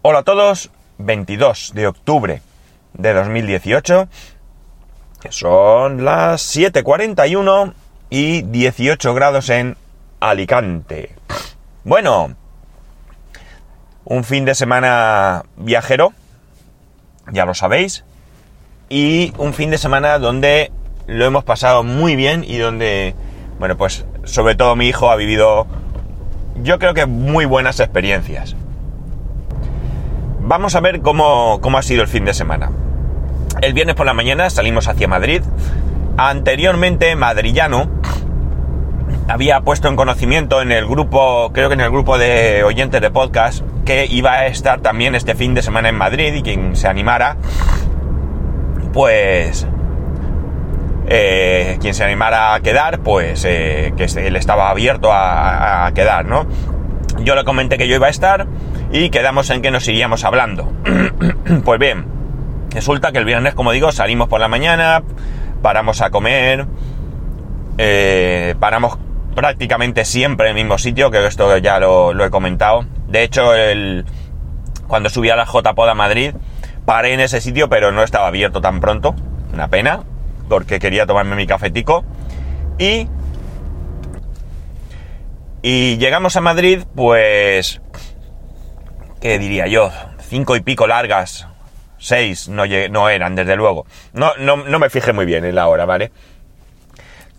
Hola a todos, 22 de octubre de 2018, son las 7.41 y 18 grados en Alicante. Bueno, un fin de semana viajero, ya lo sabéis, y un fin de semana donde lo hemos pasado muy bien y donde, bueno, pues sobre todo mi hijo ha vivido, yo creo que muy buenas experiencias. Vamos a ver cómo, ha sido el fin de semana. El viernes por la mañana salimos hacia Madrid. Anteriormente, Madrillano había puesto en conocimiento en el grupo, creo que en el grupo de oyentes de podcast, que iba a estar también este fin de semana en Madrid y quien se animara, pues eh, quien se animara a quedar, pues eh, que él estaba abierto a, quedar, ¿no? Yo le comenté que yo iba a estar y quedamos en que nos iríamos hablando. pues bien, resulta que el viernes, como digo, salimos por la mañana, paramos a comer, eh, paramos prácticamente siempre en el mismo sitio, que esto ya lo, he comentado. De hecho, el, cuando subí a la JPOD a Madrid, paré en ese sitio, pero no estaba abierto tan pronto. Una pena, porque quería tomarme mi cafetico. Y... Y llegamos a Madrid, pues ¿qué diría yo? Cinco y pico largas, seis no, no eran, desde luego. No, me fijé muy bien en la hora, ¿vale?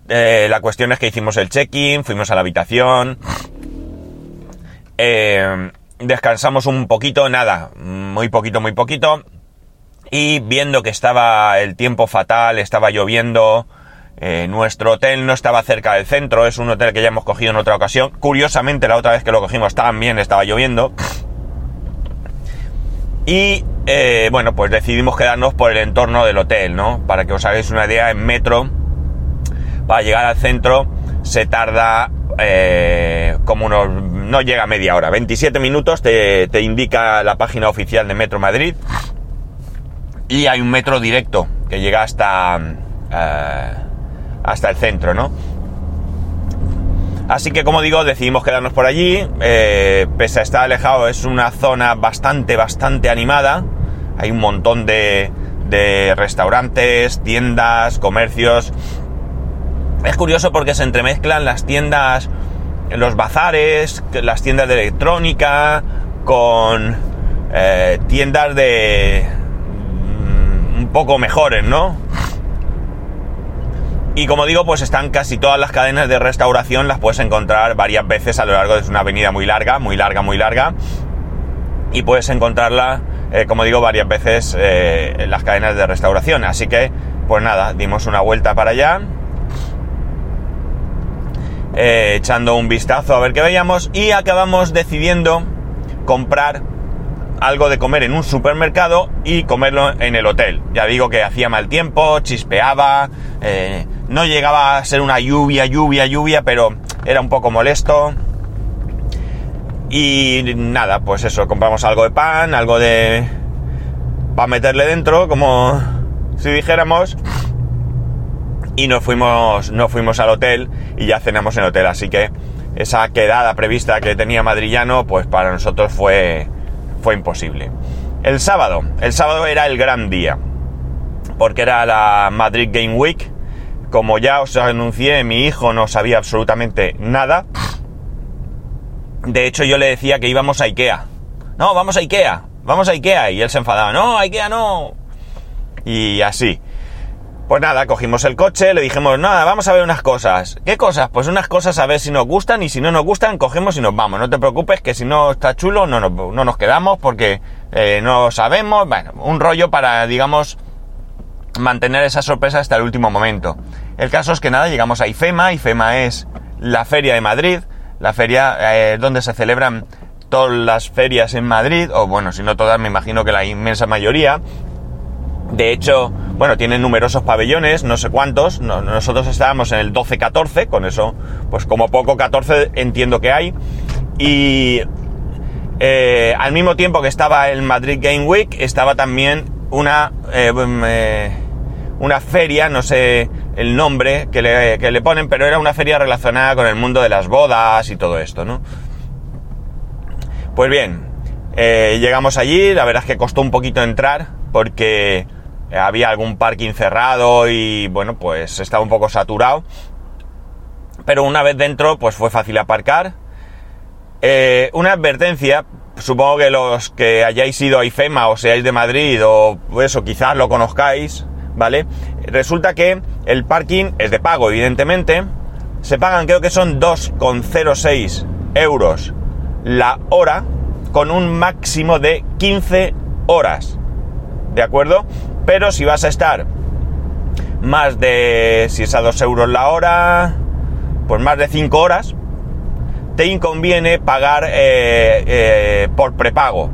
Eh, la cuestión es que hicimos el check-in, fuimos a la habitación, eh, descansamos un poquito, nada, muy poquito, muy poquito, y viendo que estaba el tiempo fatal, estaba lloviendo, eh, nuestro hotel no estaba cerca del centro, es un hotel que ya hemos cogido en otra ocasión, curiosamente la otra vez que lo cogimos también estaba lloviendo, y eh, bueno, pues decidimos quedarnos por el entorno del hotel, ¿no? Para que os hagáis una idea, en metro, para llegar al centro, se tarda eh, como unos... no llega media hora, 27 minutos te, indica la página oficial de Metro Madrid. Y hay un metro directo que llega hasta, eh, hasta el centro, ¿no? Así que como digo, decidimos quedarnos por allí. Eh, pese a estar alejado, es una zona bastante, bastante animada. Hay un montón de, restaurantes, tiendas, comercios. Es curioso porque se entremezclan las tiendas, los bazares, las tiendas de electrónica, con eh, tiendas de... Mm, un poco mejores, ¿no? Y como digo, pues están casi todas las cadenas de restauración, las puedes encontrar varias veces a lo largo de una avenida muy larga, muy larga, muy larga. Y puedes encontrarla, eh, como digo, varias veces eh, en las cadenas de restauración. Así que, pues nada, dimos una vuelta para allá. Eh, echando un vistazo a ver qué veíamos y acabamos decidiendo comprar algo de comer en un supermercado y comerlo en el hotel. Ya digo que hacía mal tiempo, chispeaba, eh, no llegaba a ser una lluvia, lluvia, lluvia, pero era un poco molesto. Y nada, pues eso, compramos algo de pan, algo de... para meterle dentro, como si dijéramos. Y nos fuimos, nos fuimos al hotel y ya cenamos en el hotel. Así que esa quedada prevista que tenía Madrillano, pues para nosotros fue, fue imposible. El sábado, el sábado era el gran día, porque era la Madrid Game Week. Como ya os anuncié, mi hijo no sabía absolutamente nada. De hecho, yo le decía que íbamos a Ikea. No, vamos a Ikea, vamos a Ikea. Y él se enfadaba, no, Ikea no. Y así. Pues nada, cogimos el coche, le dijimos, nada, vamos a ver unas cosas. ¿Qué cosas? Pues unas cosas a ver si nos gustan y si no nos gustan, cogemos y nos vamos. No te preocupes que si no está chulo no nos, no nos quedamos porque eh, no sabemos. Bueno, un rollo para, digamos, mantener esa sorpresa hasta el último momento. El caso es que nada, llegamos a IFEMA. IFEMA es la feria de Madrid, la feria eh, donde se celebran todas las ferias en Madrid, o bueno, si no todas, me imagino que la inmensa mayoría. De hecho, bueno, tienen numerosos pabellones, no sé cuántos. nosotros estábamos en el 12-14, con eso, pues como poco 14 entiendo que hay. Y eh, al mismo tiempo que estaba el Madrid Game Week, estaba también una, eh, mm, eh, una feria, no sé el nombre que le, que le ponen, pero era una feria relacionada con el mundo de las bodas y todo esto, ¿no? Pues bien, llegamos allí, la verdad es que costó un poquito entrar porque había algún parking cerrado y bueno, pues estaba un poco saturado. Pero una vez dentro, pues fue fácil aparcar. Eh, una advertencia, supongo que los que hayáis ido a IFEMA o seáis de Madrid o eso, quizás lo conozcáis, ¿vale? Resulta que el parking es de pago, evidentemente. Se pagan, creo que son 2,06 euros la hora con un máximo de 15 horas. ¿De acuerdo? Pero si vas a estar más de, si es a 2 euros la hora, pues más de 5 horas, te inconviene pagar eh, eh, por prepago,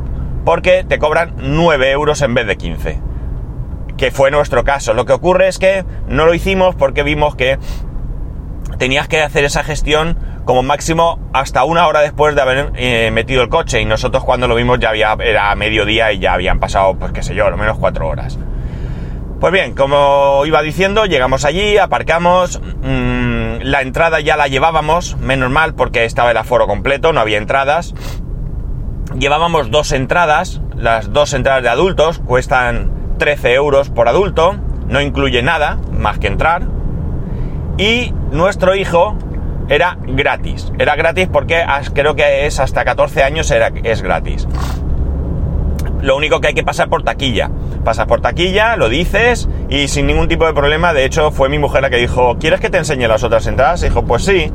porque te cobran 9 euros en vez de 15, que fue nuestro caso. Lo que ocurre es que no lo hicimos porque vimos que tenías que hacer esa gestión como máximo hasta una hora después de haber eh, metido el coche y nosotros cuando lo vimos ya había, era mediodía y ya habían pasado, pues qué sé yo, lo menos cuatro horas. Pues bien, como iba diciendo, llegamos allí, aparcamos, mmm, la entrada ya la llevábamos, menos mal porque estaba el aforo completo, no había entradas. Llevábamos dos entradas, las dos entradas de adultos cuestan 13 euros por adulto, no incluye nada más que entrar. Y nuestro hijo era gratis. Era gratis porque creo que es hasta 14 años es gratis. Lo único que hay que pasar por taquilla. Pasas por taquilla, lo dices y sin ningún tipo de problema. De hecho, fue mi mujer la que dijo, ¿quieres que te enseñe las otras entradas? Y dijo, pues sí,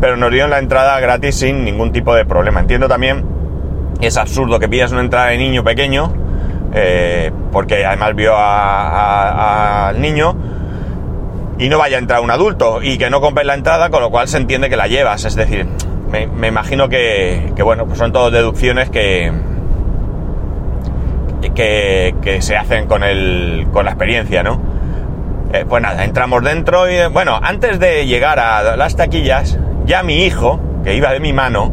pero nos dieron la entrada gratis sin ningún tipo de problema. Entiendo también, es absurdo que pidas una entrada de niño pequeño, eh, porque además vio al niño y no vaya a entrar un adulto y que no compres la entrada, con lo cual se entiende que la llevas. Es decir, me, me imagino que, que, bueno, pues son todas deducciones que, que, que, se hacen con, el, con la experiencia, ¿no? Eh, pues nada, entramos dentro y, bueno, antes de llegar a las taquillas, ya mi hijo, que iba de mi mano,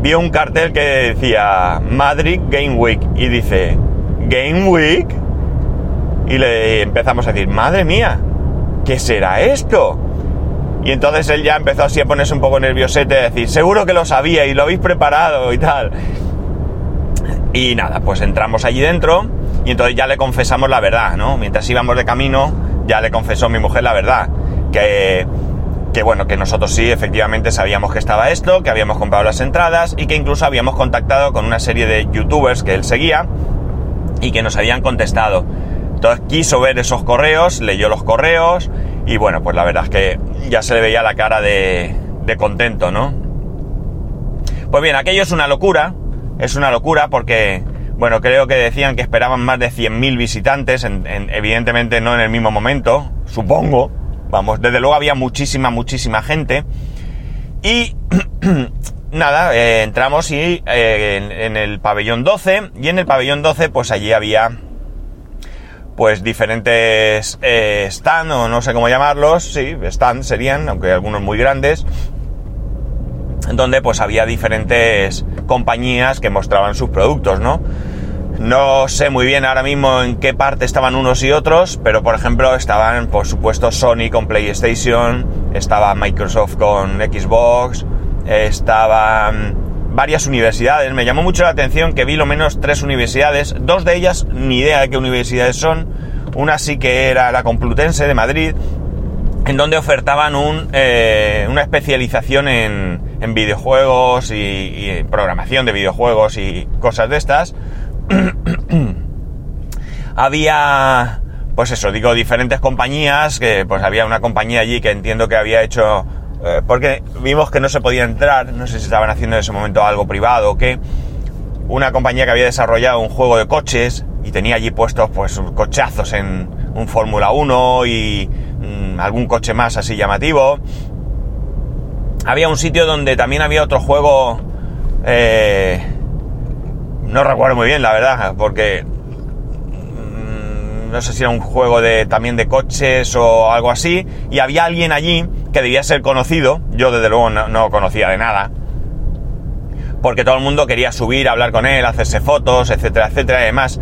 vio un cartel que decía Madrid Game Week y dice, Game Week. Y le empezamos a decir, madre mía, ¿qué será esto? Y entonces él ya empezó así a ponerse un poco nerviosete, a decir, seguro que lo sabía y lo habéis preparado y tal. Y nada, pues entramos allí dentro y entonces ya le confesamos la verdad, ¿no? Mientras íbamos de camino, ya le confesó mi mujer la verdad. Que, que bueno, que nosotros sí, efectivamente sabíamos que estaba esto, que habíamos comprado las entradas y que incluso habíamos contactado con una serie de youtubers que él seguía y que nos habían contestado. Entonces quiso ver esos correos, leyó los correos y bueno, pues la verdad es que ya se le veía la cara de, contento, ¿no? Pues bien, aquello es una locura, es una locura porque, bueno, creo que decían que esperaban más de 100.000 visitantes, en, en, evidentemente no en el mismo momento, supongo, vamos, desde luego había muchísima, muchísima gente y nada, eh, entramos y eh, en, en el pabellón 12 y en el pabellón 12 pues allí había pues diferentes eh, stand o no sé cómo llamarlos, sí, stand serían, aunque algunos muy grandes, donde pues había diferentes compañías que mostraban sus productos, ¿no? No sé muy bien ahora mismo en qué parte estaban unos y otros, pero por ejemplo estaban, por supuesto, Sony con PlayStation, estaba Microsoft con Xbox, estaban varias universidades. Me llamó mucho la atención que vi lo menos tres universidades, dos de ellas ni idea de qué universidades son. Una sí que era la Complutense de Madrid, en donde ofertaban un, eh, una especialización en, en videojuegos y, y, programación de videojuegos y cosas de estas. había, pues eso, digo, diferentes compañías, que pues había una compañía allí que entiendo que había hecho eh, porque vimos que no se podía entrar, no sé si estaban haciendo en ese momento algo privado o qué, una compañía que había desarrollado un juego de coches y tenía allí puestos pues cochazos en un Fórmula 1 y mmm, algún coche más así llamativo. Había un sitio donde también había otro juego, eh, no recuerdo muy bien la verdad, porque no sé si era un juego de, también de coches o algo así, y había alguien allí que debía ser conocido, yo desde luego no, no conocía de nada, porque todo el mundo quería subir, hablar con él, hacerse fotos, etcétera, etcétera, y además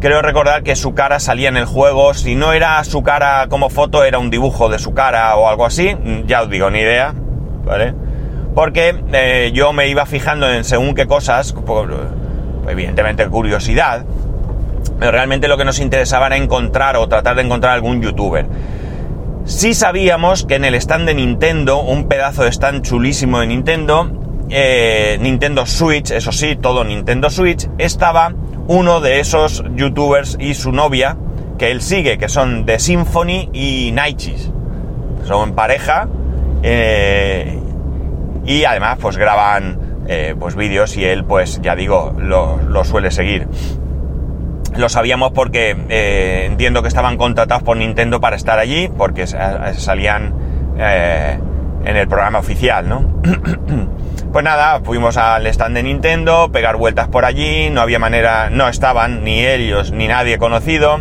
creo recordar que su cara salía en el juego, si no era su cara como foto, era un dibujo de su cara o algo así, ya os digo, ni idea, ¿vale? Porque eh, yo me iba fijando en según qué cosas, evidentemente curiosidad, pero realmente lo que nos interesaba era encontrar o tratar de encontrar algún youtuber. Sí sabíamos que en el stand de Nintendo, un pedazo de stand chulísimo de Nintendo, eh, Nintendo Switch, eso sí, todo Nintendo Switch, estaba uno de esos youtubers y su novia que él sigue, que son The Symphony y Naichis. Son pareja eh, y además pues graban eh, pues vídeos y él pues ya digo lo, lo suele seguir. Lo sabíamos porque eh, entiendo que estaban contratados por Nintendo para estar allí, porque salían eh, en el programa oficial, ¿no? pues nada, fuimos al stand de Nintendo, pegar vueltas por allí, no había manera, no estaban ni ellos ni nadie conocido.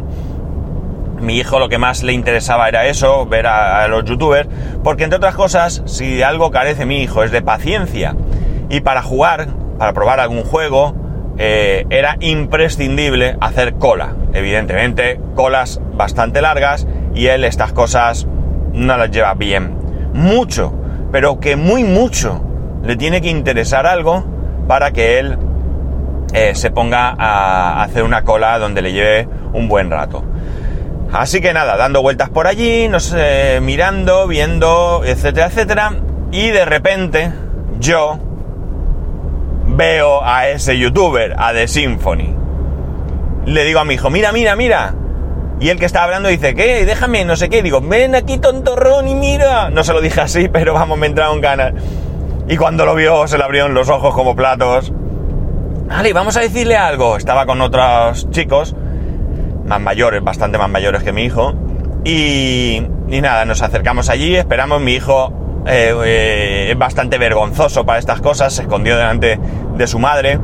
Mi hijo lo que más le interesaba era eso, ver a, a los youtubers, porque entre otras cosas, si algo carece mi hijo es de paciencia. Y para jugar, para probar algún juego, eh, era imprescindible hacer cola. Evidentemente, colas bastante largas y él estas cosas no las lleva bien. Mucho, pero que muy mucho le tiene que interesar algo para que él eh, se ponga a hacer una cola donde le lleve un buen rato. Así que nada, dando vueltas por allí, no sé, mirando, viendo, etcétera, etcétera. Y de repente, yo, veo a ese youtuber, a The Symphony. Le digo a mi hijo, mira, mira, mira. Y el que está hablando dice, ¿qué? Déjame, no sé qué. Digo, ven aquí, tontorrón, y mira. No se lo dije así, pero vamos, me entraron ganas. Y cuando lo vio, se le abrieron los ojos como platos. Vale, vamos a decirle algo. Estaba con otros chicos, más mayores, bastante más mayores que mi hijo. Y, nada, nos acercamos allí, esperamos. Mi hijo eh, eh, es bastante vergonzoso para estas cosas, se escondió delante de su madre.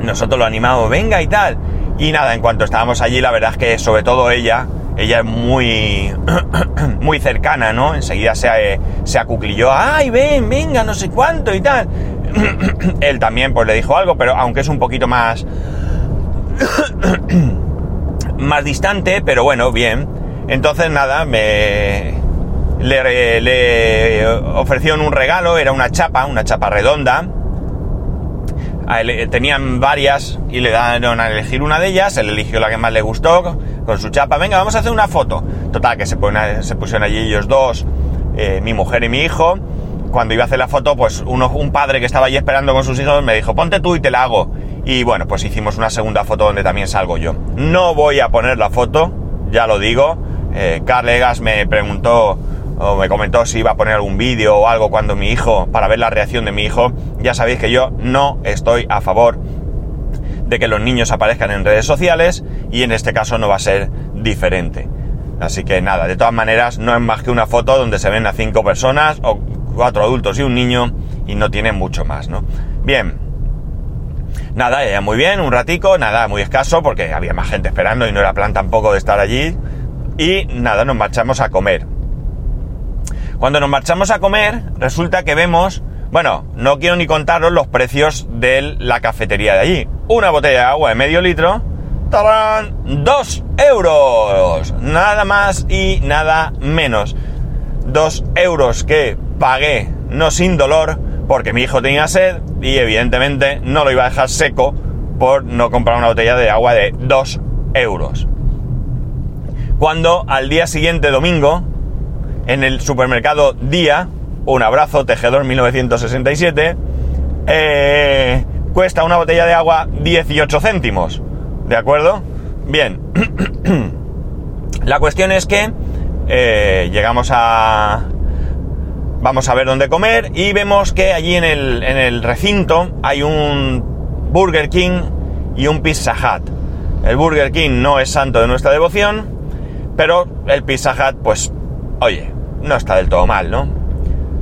Nosotros lo animamos, venga y tal. Y nada, en cuanto estábamos allí, la verdad es que sobre todo ella, ella es muy, muy cercana, ¿no? Enseguida se, eh, se acuclilló, ay, ven, venga, no sé cuánto y tal. Él también pues le dijo algo, pero aunque es un poquito más, más distante, pero bueno, bien. Entonces nada, me, le, le ofrecieron un regalo, era una chapa, una chapa redonda. Tenían varias y le dieron a elegir una de ellas, él eligió la que más le gustó con su chapa. Venga, vamos a hacer una foto. Total, que se, se pusieron allí ellos dos, eh, mi mujer y mi hijo. Cuando iba a hacer la foto, pues uno, un padre que estaba allí esperando con sus hijos me dijo, ponte tú y te la hago. Y bueno, pues hicimos una segunda foto donde también salgo yo. No voy a poner la foto, ya lo digo. Eh, Carl Egas me preguntó o me comentó si iba a poner algún vídeo o algo cuando mi hijo, para ver la reacción de mi hijo, ya sabéis que yo no estoy a favor de que los niños aparezcan en redes sociales y en este caso no va a ser diferente. Así que nada, de todas maneras no es más que una foto donde se ven a cinco personas o cuatro adultos y un niño y no tiene mucho más, ¿no? Bien. Nada, ya muy bien, un ratico, nada, muy escaso porque había más gente esperando y no era plan tampoco de estar allí. Y nada, nos marchamos a comer. Cuando nos marchamos a comer, resulta que vemos, bueno, no quiero ni contaros los precios de la cafetería de allí. Una botella de agua de medio litro, ¡tarán! ¡Dos euros! Nada más y nada menos. Dos euros que pagué, no sin dolor, porque mi hijo tenía sed y evidentemente no lo iba a dejar seco por no comprar una botella de agua de dos euros. Cuando al día siguiente, domingo, en el supermercado Día, un abrazo, Tejedor 1967, eh, cuesta una botella de agua 18 céntimos. ¿De acuerdo? Bien. La cuestión es que eh, llegamos a... Vamos a ver dónde comer y vemos que allí en el, en el recinto hay un Burger King y un Pizza Hut. El Burger King no es santo de nuestra devoción, pero el Pizza Hut, pues, oye, no está del todo mal, ¿no?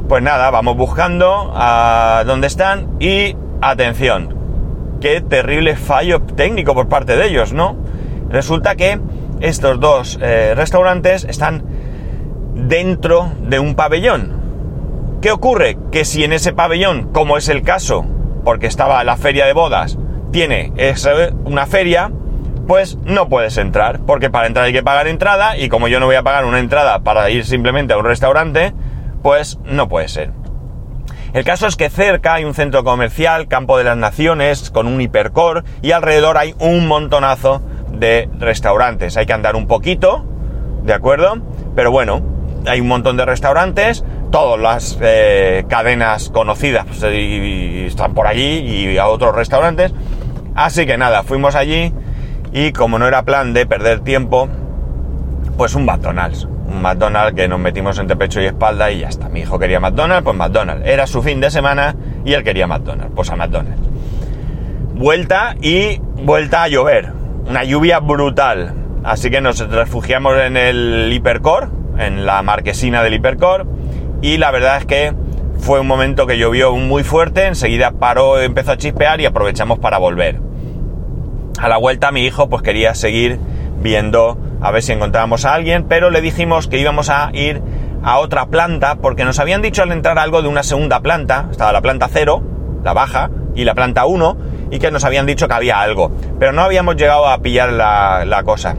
Pues nada, vamos buscando a dónde están y atención, qué terrible fallo técnico por parte de ellos, ¿no? Resulta que estos dos eh, restaurantes están dentro de un pabellón. ¿Qué ocurre? Que si en ese pabellón, como es el caso, porque estaba la feria de bodas, tiene una feria, pues no puedes entrar, porque para entrar hay que pagar entrada y como yo no voy a pagar una entrada para ir simplemente a un restaurante, pues no puede ser. El caso es que cerca hay un centro comercial, Campo de las Naciones, con un hipercore y alrededor hay un montonazo de restaurantes. Hay que andar un poquito, ¿de acuerdo? Pero bueno, hay un montón de restaurantes, todas las eh, cadenas conocidas pues, están por allí y a otros restaurantes. Así que nada, fuimos allí y como no era plan de perder tiempo, pues un McDonald's. Un McDonald's que nos metimos entre pecho y espalda y ya está. Mi hijo quería McDonald's, pues McDonald's. Era su fin de semana y él quería McDonald's, pues a McDonald's. Vuelta y vuelta a llover. Una lluvia brutal. Así que nos refugiamos en el hipercore, en la marquesina del hipercore. Y la verdad es que fue un momento que llovió muy fuerte, enseguida paró, empezó a chispear y aprovechamos para volver. A la vuelta mi hijo pues quería seguir viendo a ver si encontrábamos a alguien, pero le dijimos que íbamos a ir a otra planta porque nos habían dicho al entrar algo de una segunda planta, estaba la planta 0, la baja, y la planta 1, y que nos habían dicho que había algo, pero no habíamos llegado a pillar la, cosa.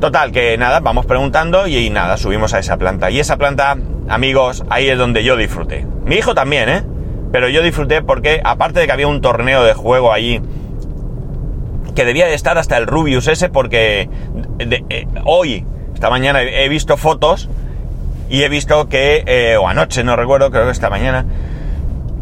Total, que nada, vamos preguntando y, nada, subimos a esa planta. Y esa planta, amigos, ahí es donde yo disfruté. Mi hijo también, ¿eh? Pero yo disfruté porque, aparte de que había un torneo de juego allí, que debía de estar hasta el Rubius ese, porque eh, hoy, esta mañana, he visto fotos y he visto que, eh, o anoche, no recuerdo, creo que esta mañana,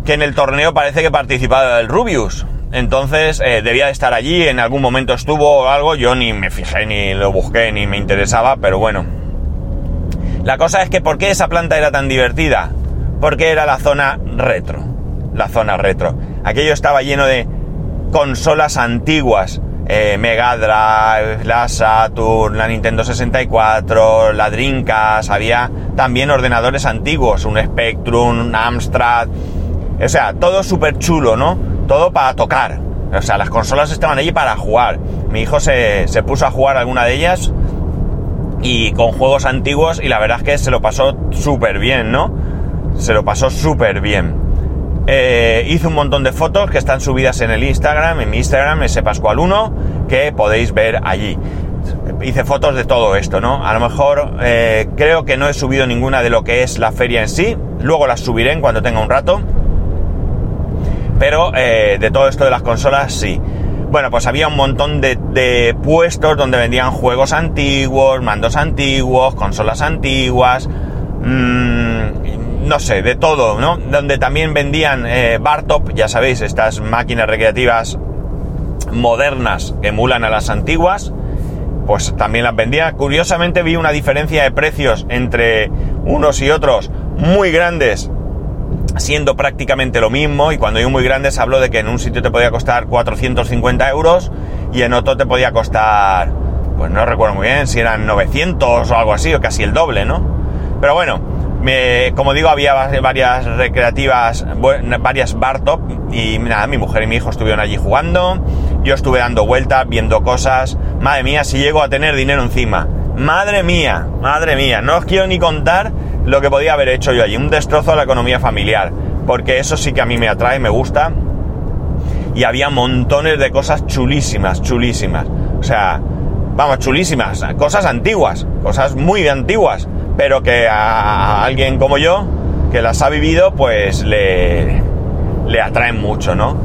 que en el torneo parece que participaba el Rubius. Entonces eh, debía de estar allí, en algún momento estuvo o algo, yo ni me fijé, ni lo busqué, ni me interesaba, pero bueno. La cosa es que ¿por qué esa planta era tan divertida? Porque era la zona retro. La zona retro. Aquello estaba lleno de consolas antiguas. Eh, Mega Drive, la Saturn, la Nintendo 64, la Dreamcast, había también ordenadores antiguos, un Spectrum, un Amstrad, o sea, todo súper chulo, ¿no? Todo para tocar. O sea, las consolas estaban allí para jugar. Mi hijo se, puso a jugar alguna de ellas y con juegos antiguos y la verdad es que se lo pasó súper bien, ¿no? Se lo pasó súper bien. Eh, hice un montón de fotos que están subidas en el Instagram, en mi Instagram, ese Pascual1, que podéis ver allí. Hice fotos de todo esto, ¿no? A lo mejor eh, creo que no he subido ninguna de lo que es la feria en sí. Luego las subiré en cuando tenga un rato. Pero eh, de todo esto de las consolas, sí. Bueno, pues había un montón de, puestos donde vendían juegos antiguos, mandos antiguos, consolas antiguas, mmm, no sé, de todo, ¿no? Donde también vendían eh, Bartop, ya sabéis, estas máquinas recreativas modernas que emulan a las antiguas, pues también las vendía. Curiosamente vi una diferencia de precios entre unos y otros muy grandes siendo prácticamente lo mismo y cuando yo muy grande se habló de que en un sitio te podía costar 450 euros y en otro te podía costar, pues no recuerdo muy bien si eran 900 o algo así o casi el doble, ¿no? Pero bueno, como digo, había varias recreativas, varias bar top y nada, mi mujer y mi hijo estuvieron allí jugando, yo estuve dando vueltas, viendo cosas, madre mía, si llego a tener dinero encima, madre mía, madre mía, no os quiero ni contar lo que podía haber hecho yo allí, un destrozo a la economía familiar, porque eso sí que a mí me atrae, me gusta, y había montones de cosas chulísimas, chulísimas, o sea, vamos, chulísimas, cosas antiguas, cosas muy antiguas, pero que a, alguien como yo, que las ha vivido, pues le, le atraen mucho, ¿no?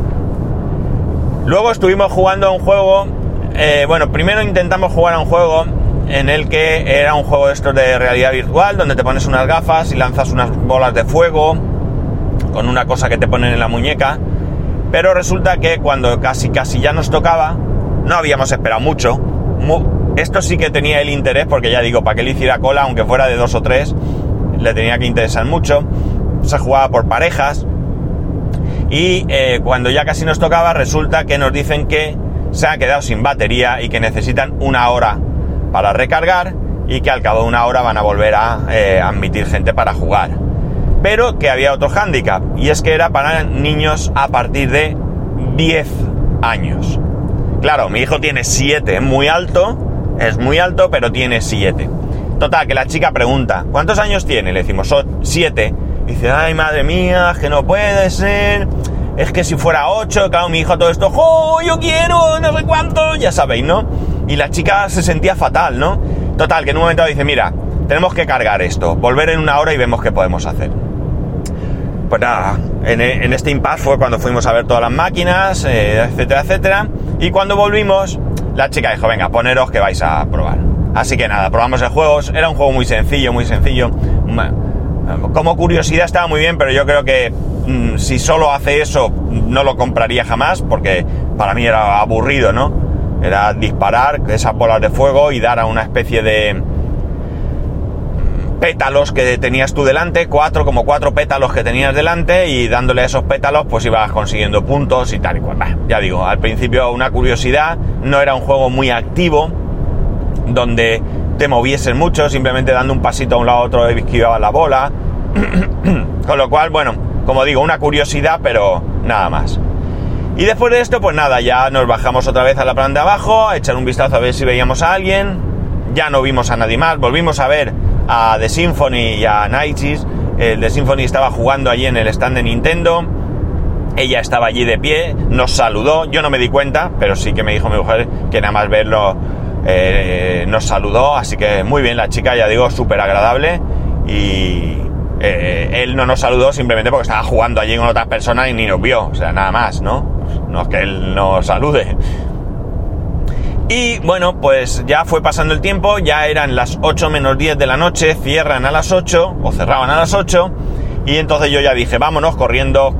Luego estuvimos jugando a un juego, eh, bueno, primero intentamos jugar a un juego en el que era un juego de de realidad virtual, donde te pones unas gafas y lanzas unas bolas de fuego con una cosa que te ponen en la muñeca. Pero resulta que cuando casi casi ya nos tocaba, no habíamos esperado mucho. Esto sí que tenía el interés, porque ya digo, para que le hiciera cola, aunque fuera de dos o tres, le tenía que interesar mucho. Se jugaba por parejas. Y eh, cuando ya casi nos tocaba, resulta que nos dicen que se ha quedado sin batería y que necesitan una hora para recargar y que al cabo de una hora van a volver a eh, admitir gente para jugar. Pero que había otro hándicap y es que era para niños a partir de 10 años. Claro, mi hijo tiene 7, es muy alto, es muy alto, pero tiene 7. Total, que la chica pregunta, ¿cuántos años tiene? Le decimos, 7. Dice, ay, madre mía, que no puede ser. Es que si fuera 8, claro, mi hijo todo esto, ¡oh, yo quiero! No sé cuánto, ya sabéis, ¿no? y la chica se sentía fatal, ¿no? Total, que en un momento dice, mira, tenemos que cargar esto, volver en una hora y vemos qué podemos hacer. pues nada, en, en este impasse fue cuando fuimos a ver todas las máquinas, eh, etcétera, etcétera. Y cuando volvimos, la chica dijo, venga, poneros que vais a probar. Así que nada, probamos el juego. Era un juego muy sencillo, muy sencillo. Como curiosidad estaba muy bien, pero yo creo que mm, si solo hace eso, no lo compraría jamás, porque para mí era aburrido, ¿no? Era disparar esas bolas de fuego y dar a una especie de pétalos que tenías tú delante, cuatro, como cuatro pétalos que tenías delante, y dándole a esos pétalos, pues ibas consiguiendo puntos y tal y cual. ya digo, al principio una curiosidad, no era un juego muy activo, donde te moviesen mucho, simplemente dando un pasito a un lado a otro esquivabas la bola. Con lo cual, bueno, como digo, una curiosidad, pero nada más. Y después de esto, pues nada, ya nos bajamos otra vez a la planta de abajo, a echar un vistazo a ver si veíamos a alguien. Ya no vimos a nadie más, volvimos a ver a The Symphony y a Nighties. El The Symphony estaba jugando allí en el stand de Nintendo. Ella estaba allí de pie, nos saludó, yo no me di cuenta, pero sí que me dijo mi mujer que nada más verlo eh, nos saludó, así que muy bien la chica, ya digo, súper agradable y eh, él no nos saludó simplemente porque estaba jugando allí con otras personas y ni nos vio, o sea, nada más, ¿no? No es que él nos salude. Y bueno, pues ya fue pasando el tiempo, ya eran las 8 menos 10 de la noche, cierran a las 8 o cerraban a las 8 y entonces yo ya dije, vámonos corriendo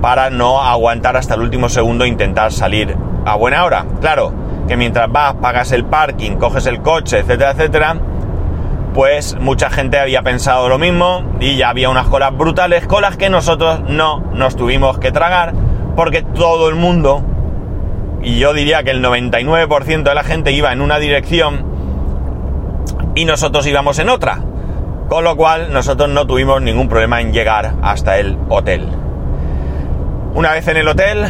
para no aguantar hasta el último segundo e intentar salir a buena hora. Claro, que mientras vas, pagas el parking, coges el coche, etcétera, etcétera, pues mucha gente había pensado lo mismo y ya había unas colas brutales, colas que nosotros no nos tuvimos que tragar porque todo el mundo, y yo diría que el 99% de la gente iba en una dirección y nosotros íbamos en otra. Con lo cual nosotros no tuvimos ningún problema en llegar hasta el hotel. Una vez en el hotel,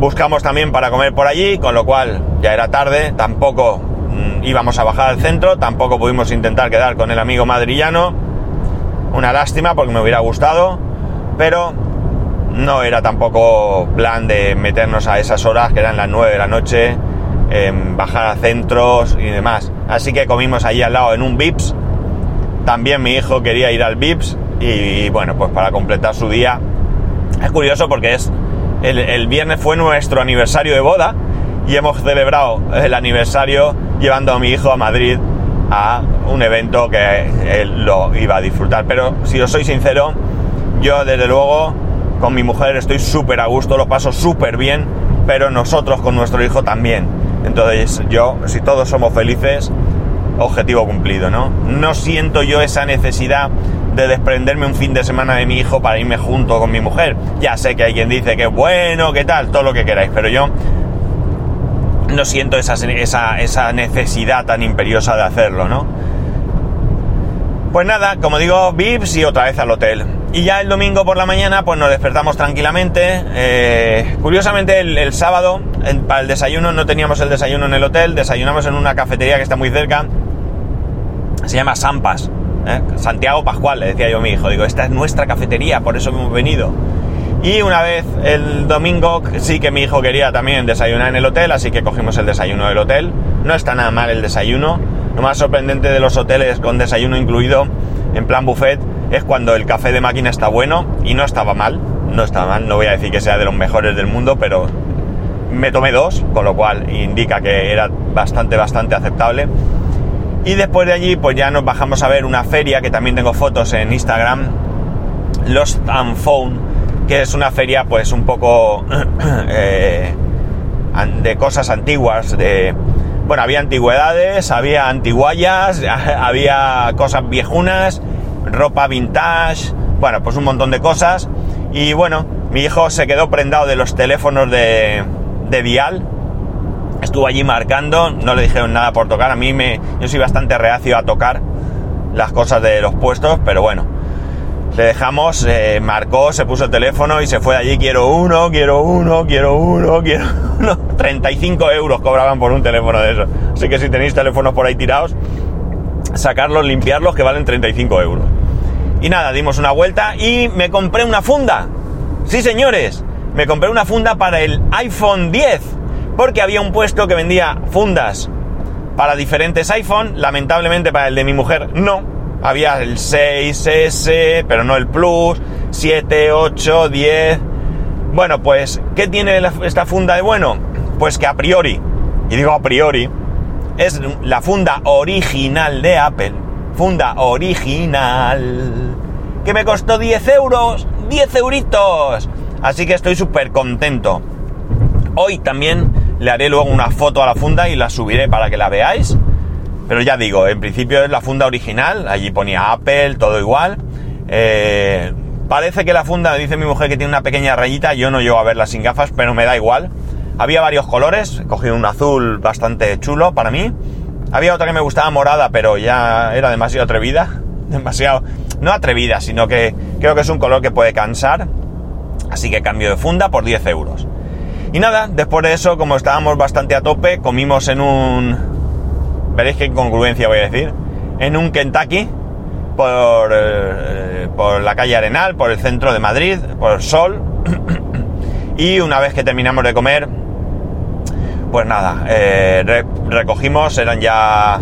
Buscamos también para comer por allí, con lo cual ya era tarde, tampoco mm, íbamos a bajar al centro, tampoco pudimos intentar quedar con el amigo madrillano. Una lástima porque me hubiera gustado, pero no era tampoco plan de meternos a esas horas que eran las 9 de la noche, bajar a centros y demás. Así que comimos allí al lado en un VIPS. También mi hijo quería ir al VIPS y bueno, pues para completar su día. Es curioso porque es el, viernes fue nuestro aniversario de boda y hemos celebrado el aniversario llevando a mi hijo a Madrid a un evento que él lo iba a disfrutar. Pero si os soy sincero, yo desde luego con mi mujer estoy súper a gusto, lo paso súper bien, pero nosotros con nuestro hijo también. Entonces yo, si todos somos felices, objetivo cumplido, ¿no? No siento yo esa necesidad de desprenderme un fin de semana de mi hijo para irme junto con mi mujer. Ya sé que hay quien dice que bueno, que tal, todo lo que queráis, pero yo no siento esa, esa, necesidad tan imperiosa de hacerlo, ¿no? Pues nada, como digo, VIPs y otra vez al hotel. Y ya el domingo por la mañana, pues nos despertamos tranquilamente. Eh, curiosamente, el, sábado, para el desayuno, no teníamos el desayuno en el hotel, desayunamos en una cafetería que está muy cerca. Se llama Sampas. ¿eh? Santiago Pascual, le decía yo a mi hijo, digo, esta es nuestra cafetería, por eso hemos venido. Y una vez el domingo sí que mi hijo quería también desayunar en el hotel, así que cogimos el desayuno del hotel. No está nada mal el desayuno. Lo más sorprendente de los hoteles con desayuno incluido en plan buffet es cuando el café de máquina está bueno y no estaba mal. No estaba mal, no voy a decir que sea de los mejores del mundo, pero me tomé dos, con lo cual indica que era bastante, bastante aceptable. Y después de allí, pues ya nos bajamos a ver una feria, que también tengo fotos en Instagram, Lost and Found, que es una feria pues un poco eh, de cosas antiguas, de... Bueno, había antigüedades, había antiguallas, había cosas viejunas, ropa vintage, bueno, pues un montón de cosas. Y bueno, mi hijo se quedó prendado de los teléfonos de, de Dial, Estuvo allí marcando, no le dijeron nada por tocar. A mí me, yo soy bastante reacio a tocar las cosas de los puestos, pero bueno. Le dejamos, eh, marcó, se puso el teléfono y se fue allí. Quiero uno, quiero uno, quiero uno, quiero uno. 35 euros cobraban por un teléfono de eso. Así que si tenéis teléfonos por ahí tirados, sacarlos, limpiarlos, que valen 35 euros. Y nada, dimos una vuelta y me compré una funda. Sí, señores, me compré una funda para el iPhone 10 porque había un puesto que vendía fundas para diferentes iPhone, lamentablemente para el de mi mujer no. Había el 6S, pero no el Plus, 7, 8, 10. Bueno, pues, ¿qué tiene esta funda de bueno? Pues que a priori, y digo a priori, es la funda original de Apple. Funda original. Que me costó 10 euros. 10 euritos. Así que estoy súper contento. Hoy también le haré luego una foto a la funda y la subiré para que la veáis. Pero ya digo, en principio es la funda original. Allí ponía Apple, todo igual. Eh, parece que la funda, dice mi mujer que tiene una pequeña rayita. Yo no llego a verla sin gafas, pero me da igual. Había varios colores. Cogí un azul bastante chulo para mí. Había otra que me gustaba morada, pero ya era demasiado atrevida. Demasiado... No atrevida, sino que creo que es un color que puede cansar. Así que cambio de funda por 10 euros. Y nada, después de eso, como estábamos bastante a tope, comimos en un... Veréis qué incongruencia voy a decir. En un Kentucky, por, eh, por la calle Arenal, por el centro de Madrid, por el Sol. y una vez que terminamos de comer, pues nada, eh, recogimos, eran ya,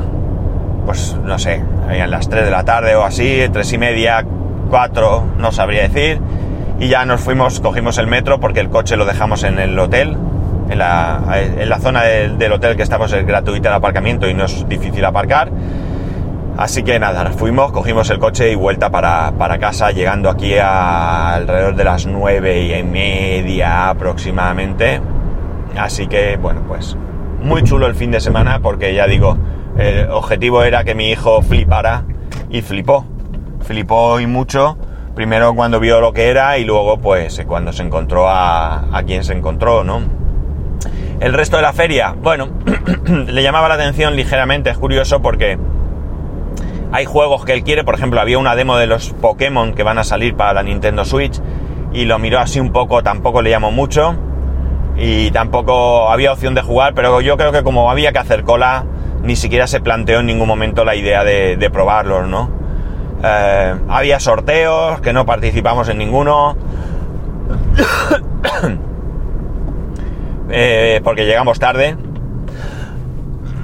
pues no sé, eran las 3 de la tarde o así, 3 y media, 4, no sabría decir y ya nos fuimos, cogimos el metro porque el coche lo dejamos en el hotel. En la, en la zona del, hotel que estamos es gratuito el aparcamiento y no es difícil aparcar. Así que nada, fuimos, cogimos el coche y vuelta para, casa, llegando aquí a alrededor de las nueve y media aproximadamente. Así que bueno, pues muy chulo el fin de semana porque ya digo, el objetivo era que mi hijo flipara y flipó. Flipó y mucho primero cuando vio lo que era y luego pues cuando se encontró a, quien se encontró, ¿no? El resto de la feria, bueno, le llamaba la atención ligeramente, es curioso porque hay juegos que él quiere, por ejemplo, había una demo de los Pokémon que van a salir para la Nintendo Switch y lo miró así un poco, tampoco le llamó mucho y tampoco había opción de jugar, pero yo creo que como había que hacer cola, ni siquiera se planteó en ningún momento la idea de, probarlos, ¿no? Eh, había sorteos, que no participamos en ninguno. Eh, porque llegamos tarde.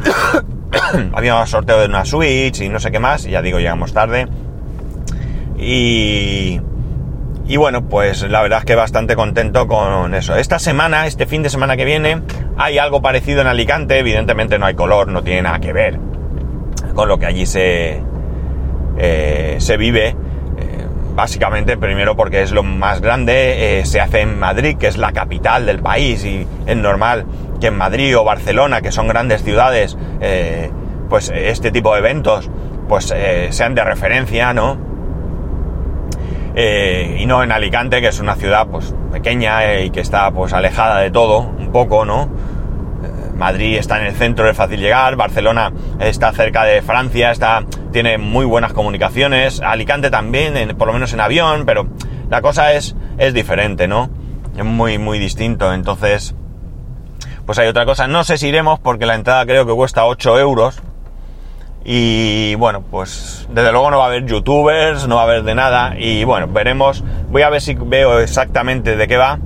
había sorteo de una Switch y no sé qué más. Y ya digo, llegamos tarde. Y, y bueno, pues la verdad es que bastante contento con eso. Esta semana, este fin de semana que viene, hay algo parecido en Alicante. Evidentemente no hay color, no tiene nada que ver con lo que allí se, eh, se vive eh, básicamente primero porque es lo más grande, eh, se hace en Madrid, que es la capital del país, y es normal que en Madrid o Barcelona, que son grandes ciudades, pues este tipo de eventos pues sean de referencia, ¿no? Y no en Alicante, que es una ciudad pues pequeña y que está pues alejada de todo, un poco, ¿no? Madrid está en el centro, es fácil llegar, Barcelona está cerca de Francia, está, tiene muy buenas comunicaciones, Alicante también, por lo menos en avión, pero la cosa es, es diferente, ¿no? Es muy, muy distinto, entonces, pues hay otra cosa, no sé si iremos porque la entrada creo que cuesta 8 euros, y bueno, pues desde luego no va a haber youtubers, no va a haber de nada. Y bueno, veremos. Voy a ver si veo exactamente de qué va.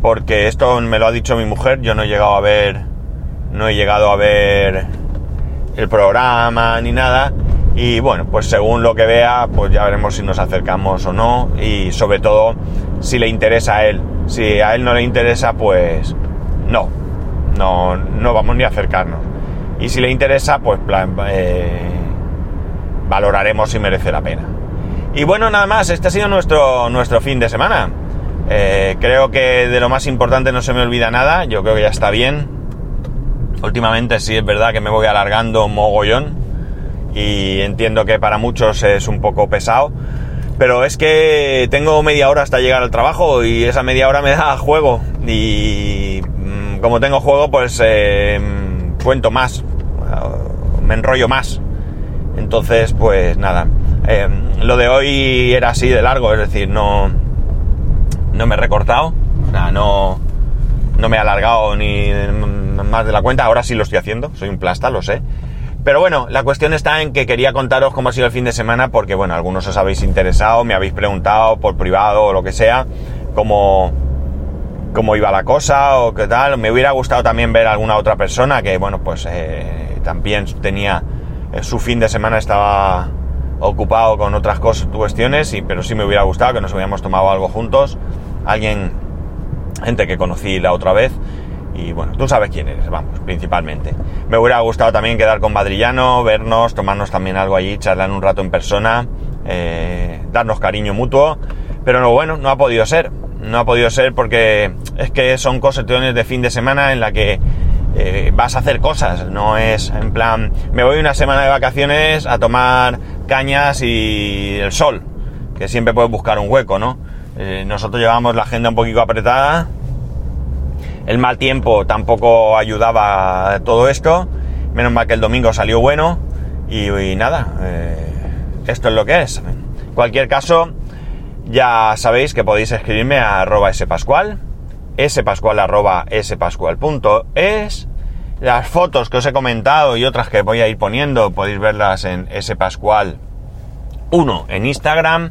Porque esto me lo ha dicho mi mujer. Yo no he llegado a ver no he llegado a ver el programa ni nada. Y bueno, pues según lo que vea, pues ya veremos si nos acercamos o no. Y sobre todo, si le interesa a él. Si a él no le interesa, pues no. No, no vamos ni a acercarnos. Y si le interesa, pues eh, valoraremos si merece la pena. Y bueno, nada más, este ha sido nuestro, nuestro fin de semana. Eh, creo que de lo más importante no se me olvida nada. Yo creo que ya está bien. Últimamente sí es verdad que me voy alargando mogollón y entiendo que para muchos es un poco pesado, pero es que tengo media hora hasta llegar al trabajo y esa media hora me da juego y mm, como tengo juego pues eh, cuento más, me enrollo más. Entonces pues nada, eh, lo de hoy era así de largo, es decir, no, no me he recortado, no, no me he alargado ni más de la cuenta, ahora sí lo estoy haciendo, soy un plasta, lo sé. Pero bueno, la cuestión está en que quería contaros cómo ha sido el fin de semana porque, bueno, algunos os habéis interesado, me habéis preguntado por privado o lo que sea, cómo, cómo iba la cosa o qué tal. Me hubiera gustado también ver a alguna otra persona que, bueno, pues eh, también tenía, eh, su fin de semana estaba ocupado con otras cosas, cuestiones, y, pero sí me hubiera gustado que nos hubiéramos tomado algo juntos. Alguien, gente que conocí la otra vez, y bueno, tú sabes quién eres, vamos, principalmente. Me hubiera gustado también quedar con Madrillano, vernos, tomarnos también algo allí, charlar un rato en persona, eh, darnos cariño mutuo, pero no, bueno, no ha podido ser. No ha podido ser porque es que son cosas de fin de semana en la que eh, vas a hacer cosas, no es en plan, me voy una semana de vacaciones a tomar cañas y el sol, que siempre puedes buscar un hueco, ¿no? Eh, nosotros llevamos la agenda un poquito apretada, el mal tiempo tampoco ayudaba a todo esto, menos mal que el domingo salió bueno y, nada, eh, esto es lo que es. En cualquier caso, ya sabéis que podéis escribirme a arroba spascual, spascual arroba spascual.es. Las fotos que os he comentado y otras que voy a ir poniendo podéis verlas en spascual 1 en Instagram.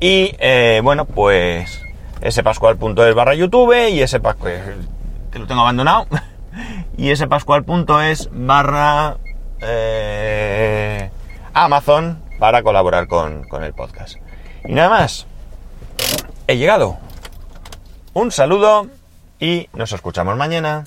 Y eh, bueno, pues spascual.es barra YouTube y spascual, que lo tengo abandonado, y spascual.es barra eh, Amazon para colaborar con el podcast. Y nada más he llegado. Un saludo y nos escuchamos mañana.